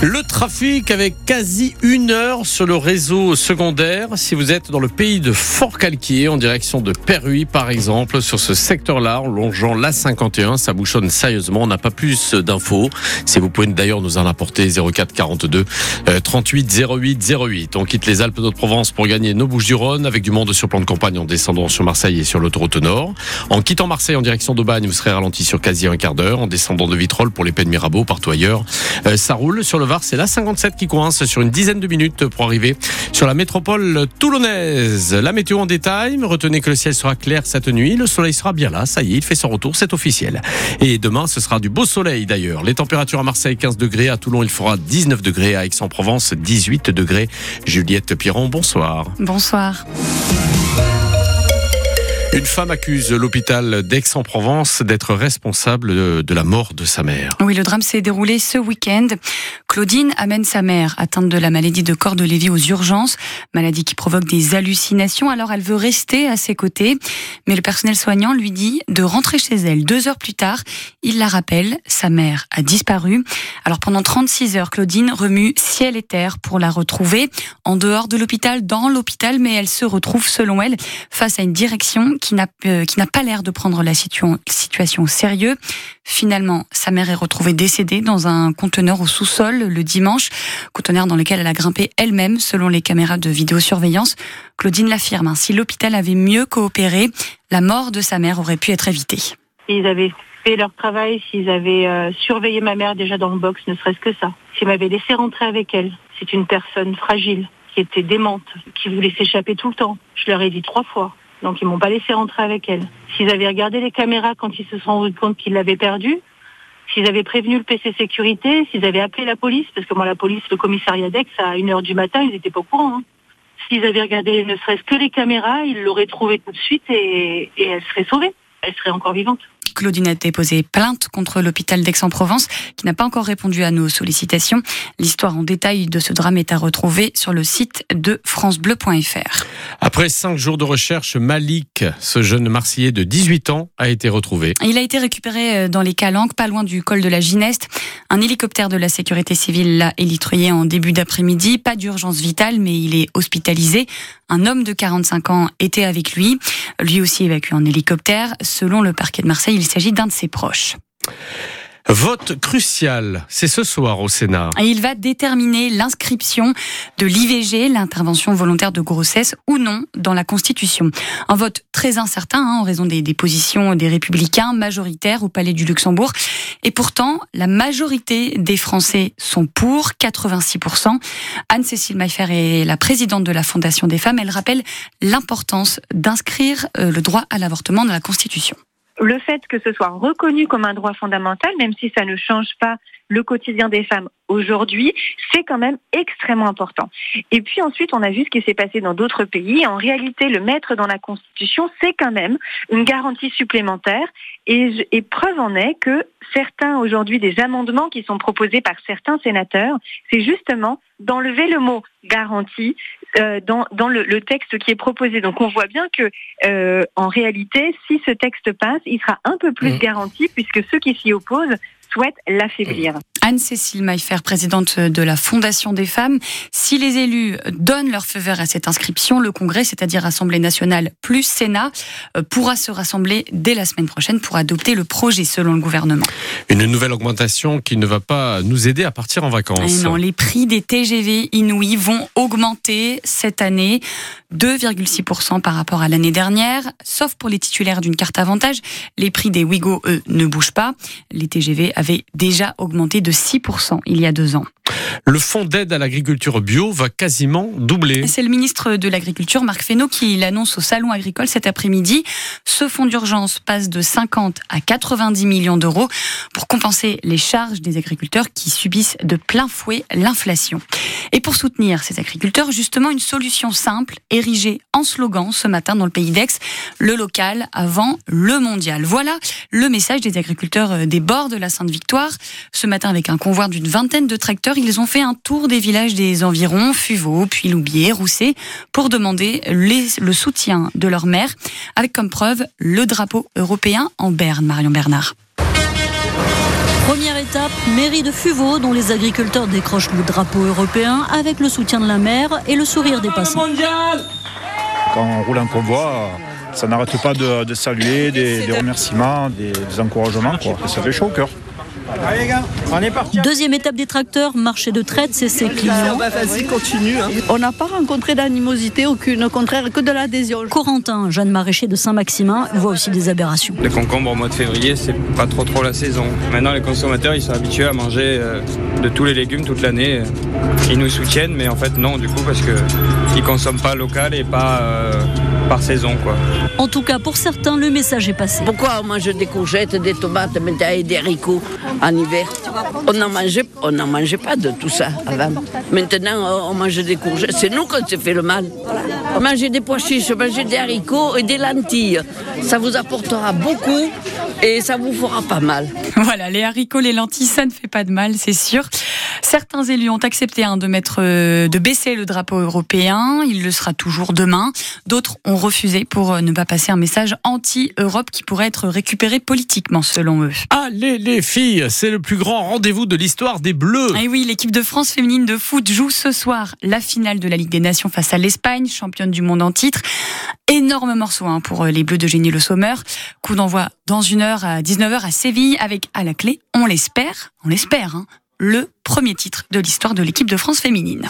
Le trafic avec quasi une heure sur le réseau secondaire. Si vous êtes dans le pays de Fort-Calquier, en direction de Perruy par exemple, sur ce secteur-là, en longeant la 51, ça bouchonne sérieusement. On n'a pas plus d'infos. Si vous pouvez d'ailleurs nous en apporter 04 42 38 08 08. On quitte les Alpes d'Haute-Provence pour gagner nos Bouches-du-Rhône avec du monde sur plan de campagne en descendant sur Marseille et sur l'autoroute Nord. En quittant Marseille en direction d'Aubagne, vous serez ralenti sur quasi un quart d'heure. En descendant de Vitrolles pour les de Mirabeau, partout ailleurs, euh, ça roule sur le c'est la 57 qui coince sur une dizaine de minutes pour arriver sur la métropole toulonnaise. La météo en détail, retenez que le ciel sera clair cette nuit, le soleil sera bien là, ça y est, il fait son retour, c'est officiel. Et demain, ce sera du beau soleil d'ailleurs. Les températures à Marseille 15 degrés, à Toulon il fera 19 degrés, à Aix-en-Provence 18 degrés. Juliette Piron, bonsoir. Bonsoir. Une femme accuse l'hôpital d'Aix-en-Provence d'être responsable de la mort de sa mère. Oui, le drame s'est déroulé ce week-end. Claudine amène sa mère atteinte de la maladie de corps de Lévy aux urgences, maladie qui provoque des hallucinations. Alors elle veut rester à ses côtés, mais le personnel soignant lui dit de rentrer chez elle. Deux heures plus tard, il la rappelle, sa mère a disparu. Alors pendant 36 heures, Claudine remue ciel et terre pour la retrouver, en dehors de l'hôpital, dans l'hôpital, mais elle se retrouve, selon elle, face à une direction qui n'a euh, qui n'a pas l'air de prendre la situation au sérieux. Finalement, sa mère est retrouvée décédée dans un conteneur au sous-sol le dimanche, conteneur dans lequel elle a grimpé elle-même, selon les caméras de vidéosurveillance. Claudine l'affirme. Hein, si l'hôpital avait mieux coopéré, la mort de sa mère aurait pu être évitée. Ils avaient fait leur travail, s'ils avaient euh, surveillé ma mère déjà dans le box, ne serait-ce que ça. S'ils m'avaient laissé rentrer avec elle, c'est une personne fragile, qui était démente, qui voulait s'échapper tout le temps. Je leur ai dit trois fois. Donc ils m'ont pas laissé rentrer avec elle. S'ils avaient regardé les caméras quand ils se sont rendus compte qu'ils l'avaient perdue, s'ils avaient prévenu le PC sécurité, s'ils avaient appelé la police, parce que moi la police, le commissariat d'Aix, à 1h du matin, ils n'étaient pas au courant. Hein. S'ils avaient regardé ne serait-ce que les caméras, ils l'auraient trouvée tout de suite et, et elle serait sauvée. Elle serait encore vivante. Claudine a déposé plainte contre l'hôpital d'Aix-en-Provence qui n'a pas encore répondu à nos sollicitations. L'histoire en détail de ce drame est à retrouver sur le site de francebleu.fr. Après cinq jours de recherche, Malik, ce jeune Marseillais de 18 ans, a été retrouvé. Il a été récupéré euh, dans les Calanques, pas loin du col de la Gineste. Un hélicoptère de la sécurité civile l'a élitreillé en début d'après-midi. Pas d'urgence vitale, mais il est hospitalisé. Un homme de 45 ans était avec lui. Lui aussi évacué en hélicoptère. Selon le parquet de Marseille, il s'agit d'un de ses proches. Vote crucial, c'est ce soir au Sénat. il va déterminer l'inscription de l'IVG, l'intervention volontaire de grossesse ou non, dans la Constitution. Un vote très incertain hein, en raison des, des, positions des républicains majoritaires au Palais du Luxembourg. Et pourtant, la majorité des Français sont pour, 86%. Anne-Cécile Maillefer est la présidente de la Fondation des femmes. Elle rappelle l'importance d'inscrire euh, le droit à l'avortement dans la Constitution le fait que ce soit reconnu comme un droit fondamental, même si ça ne change pas le quotidien des femmes aujourd'hui, c'est quand même extrêmement important. Et puis ensuite, on a vu ce qui s'est passé dans d'autres pays. En réalité, le mettre dans la Constitution, c'est quand même une garantie supplémentaire. Et, et preuve en est que certains aujourd'hui des amendements qui sont proposés par certains sénateurs, c'est justement d'enlever le mot garantie euh, dans, dans le, le, texte qui est proposé. Donc on voit bien que euh, en réalité, si ce texte passe, il sera un peu plus mmh. garanti puisque ceux qui s'y opposent souhaitent l'affaiblir. Anne-Cécile Maillefer, présidente de la Fondation des femmes. Si les élus donnent leur feu vert à cette inscription, le Congrès, c'est-à-dire Assemblée nationale plus Sénat, euh, pourra se rassembler dès la semaine prochaine pour adopter le projet selon le gouvernement. Une nouvelle augmentation qui ne va pas nous aider à partir en vacances. non, les prix des TGV inouïs vont augmenter cette année. 2,6% par rapport à l'année dernière, sauf pour les titulaires d'une carte avantage. Les prix des Wigo, eux, ne bougent pas. Les TGV avaient déjà augmenté de 6% il y a deux ans. Le fonds d'aide à l'agriculture bio va quasiment doubler. C'est le ministre de l'Agriculture, Marc Fesneau, qui l'annonce au Salon agricole cet après-midi. Ce fonds d'urgence passe de 50 à 90 millions d'euros pour compenser les charges des agriculteurs qui subissent de plein fouet l'inflation. Et pour soutenir ces agriculteurs, justement, une solution simple, érigée en slogan ce matin dans le pays d'Aix, le local avant le mondial. Voilà le message des agriculteurs euh, des bords de la Sainte-Victoire. Ce matin, avec un convoi d'une vingtaine de tracteurs, ils ont fait un tour des villages des environs, Fuveau, puis Loubier, Rousset, pour demander le soutien de leur maire, avec comme preuve le drapeau européen en Berne, Marion Bernard. Première étape, mairie de Fuveau, dont les agriculteurs décrochent le drapeau européen avec le soutien de la maire et le sourire des passants. Quand on roule en convoi, ça n'arrête pas de, saluer, des, remerciements, des, encouragements. Quoi. ça fait chaud au cœur. Allez gars, on est parti. Deuxième étape des tracteurs, marché de traite, c'est ses clients. vas-y, continue. Hein. On n'a pas rencontré d'animosité aucune, au contraire que de l'adhésion. Corentin, jeune maraîcher de Saint-Maximin, voit aussi des aberrations. Les concombres au mois de février, c'est pas trop trop la saison. Maintenant, les consommateurs, ils sont habitués à manger euh, de tous les légumes toute l'année. Ils nous soutiennent, mais en fait non, du coup, parce qu'ils consomment pas local et pas euh, par saison, quoi. En tout cas, pour certains, le message est passé. Pourquoi on mange des courgettes, des tomates, et des haricots en hiver? On n'en mangeait, mangeait pas de tout ça avant. Maintenant, on mange des courgettes. C'est nous qui s'est fait le mal. Manger des pois chiches, manger des haricots et des lentilles. Ça vous apportera beaucoup et ça vous fera pas mal. Voilà, les haricots, les lentilles, ça ne fait pas de mal, c'est sûr. Certains élus ont accepté hein, de mettre, euh, de baisser le drapeau européen. Il le sera toujours demain. D'autres ont refusé pour euh, ne pas passer un message anti-Europe qui pourrait être récupéré politiquement, selon eux. Allez les filles, c'est le plus grand rendez-vous de l'histoire des Bleus. Et oui, l'équipe de France féminine de foot joue ce soir la finale de la Ligue des Nations face à l'Espagne, championne du monde en titre. Énorme morceau hein, pour euh, les Bleus de Génie Le Sommer. Coup d'envoi dans une heure à 19h à Séville avec à la clé, on l'espère, on l'espère, hein, le premier titre de l'histoire de l'équipe de France féminine.